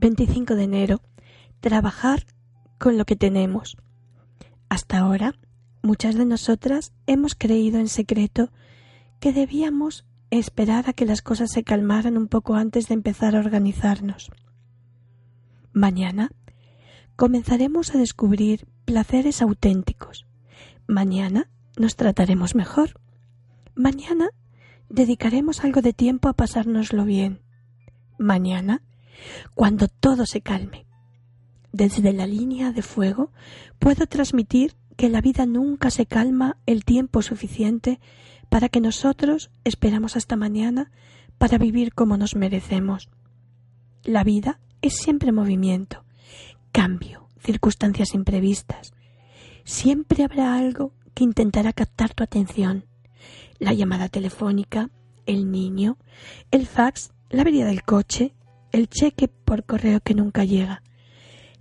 25 de enero. Trabajar con lo que tenemos. Hasta ahora, muchas de nosotras hemos creído en secreto que debíamos esperar a que las cosas se calmaran un poco antes de empezar a organizarnos. Mañana comenzaremos a descubrir placeres auténticos. Mañana nos trataremos mejor. Mañana dedicaremos algo de tiempo a pasárnoslo bien. Mañana, cuando todo se calme. Desde la línea de fuego puedo transmitir que la vida nunca se calma el tiempo suficiente para que nosotros esperamos hasta mañana para vivir como nos merecemos. La vida es siempre movimiento, cambio, circunstancias imprevistas. Siempre habrá algo que intentará captar tu atención. La llamada telefónica, el niño, el fax, la avería del coche, el cheque por correo que nunca llega.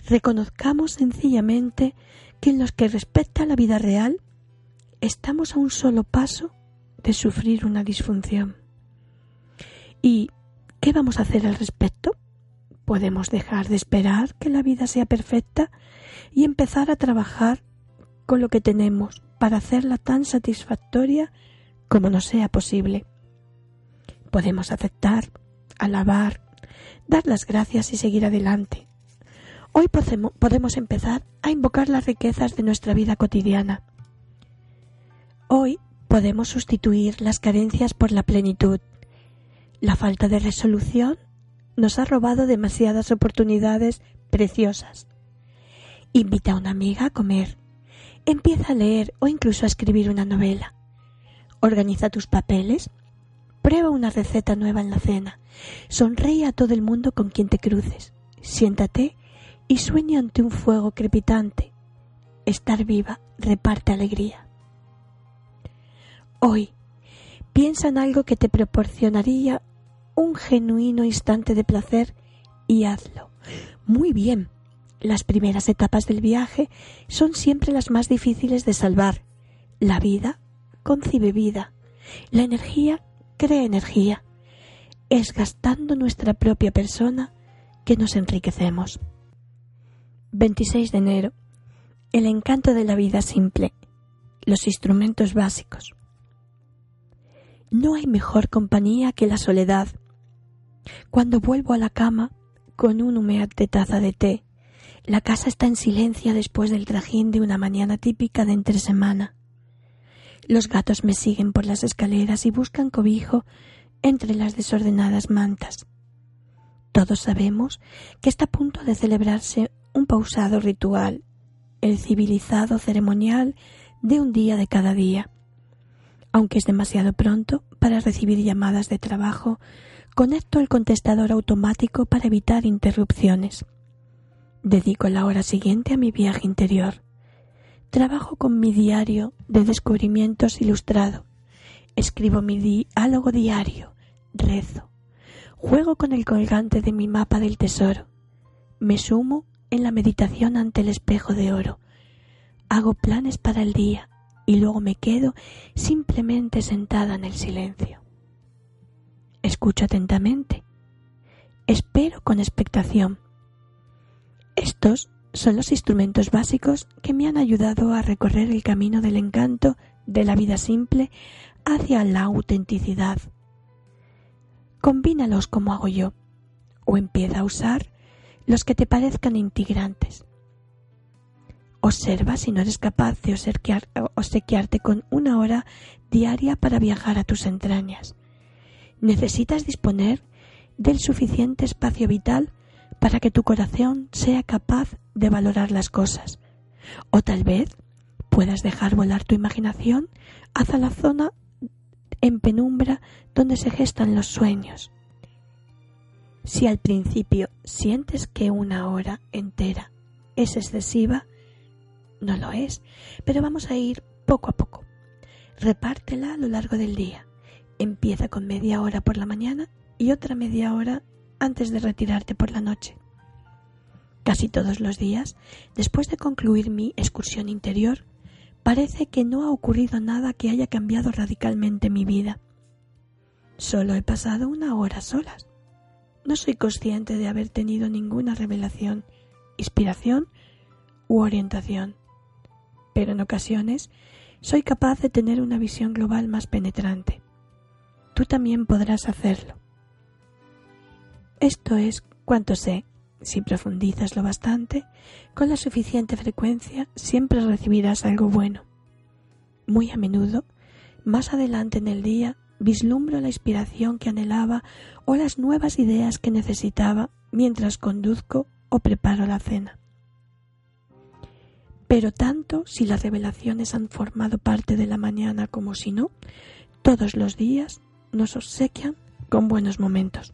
Reconozcamos sencillamente que en lo que respecta a la vida real, estamos a un solo paso de sufrir una disfunción. ¿Y qué vamos a hacer al respecto? Podemos dejar de esperar que la vida sea perfecta y empezar a trabajar con lo que tenemos para hacerla tan satisfactoria como nos sea posible. Podemos aceptar, alabar, dar las gracias y seguir adelante. Hoy podemos empezar a invocar las riquezas de nuestra vida cotidiana. Hoy podemos sustituir las carencias por la plenitud. La falta de resolución nos ha robado demasiadas oportunidades preciosas. Invita a una amiga a comer. Empieza a leer o incluso a escribir una novela. Organiza tus papeles. Prueba una receta nueva en la cena. Sonríe a todo el mundo con quien te cruces. Siéntate y sueña ante un fuego crepitante. Estar viva reparte alegría. Hoy, piensa en algo que te proporcionaría un genuino instante de placer y hazlo. Muy bien. Las primeras etapas del viaje son siempre las más difíciles de salvar. La vida concibe vida. La energía crea energía. Es gastando nuestra propia persona que nos enriquecemos. 26 de enero. El encanto de la vida simple. Los instrumentos básicos. No hay mejor compañía que la soledad. Cuando vuelvo a la cama con un humeante taza de té, la casa está en silencio después del trajín de una mañana típica de entre semana. Los gatos me siguen por las escaleras y buscan cobijo entre las desordenadas mantas. Todos sabemos que está a punto de celebrarse un pausado ritual, el civilizado ceremonial de un día de cada día. Aunque es demasiado pronto para recibir llamadas de trabajo, conecto el contestador automático para evitar interrupciones. Dedico la hora siguiente a mi viaje interior. Trabajo con mi diario de descubrimientos ilustrado. Escribo mi diálogo diario. Rezo. Juego con el colgante de mi mapa del tesoro. Me sumo en la meditación ante el espejo de oro. Hago planes para el día y luego me quedo simplemente sentada en el silencio. Escucho atentamente. Espero con expectación. Estos son los instrumentos básicos que me han ayudado a recorrer el camino del encanto de la vida simple hacia la autenticidad. Combínalos como hago yo, o empieza a usar los que te parezcan integrantes. Observa si no eres capaz de obsequiarte con una hora diaria para viajar a tus entrañas. Necesitas disponer del suficiente espacio vital para que tu corazón sea capaz de valorar las cosas. O tal vez puedas dejar volar tu imaginación hacia la zona en penumbra donde se gestan los sueños. Si al principio sientes que una hora entera es excesiva, no lo es, pero vamos a ir poco a poco. Repártela a lo largo del día. Empieza con media hora por la mañana y otra media hora antes de retirarte por la noche. Casi todos los días, después de concluir mi excursión interior, parece que no ha ocurrido nada que haya cambiado radicalmente mi vida. Solo he pasado una hora solas. no soy consciente de haber tenido ninguna revelación, inspiración u orientación, pero en ocasiones soy capaz de tener una visión global más penetrante. Tú también podrás hacerlo. Esto es cuanto sé. Si profundizas lo bastante, con la suficiente frecuencia siempre recibirás algo bueno. Muy a menudo, más adelante en el día, vislumbro la inspiración que anhelaba o las nuevas ideas que necesitaba mientras conduzco o preparo la cena. Pero tanto si las revelaciones han formado parte de la mañana como si no, todos los días nos obsequian con buenos momentos.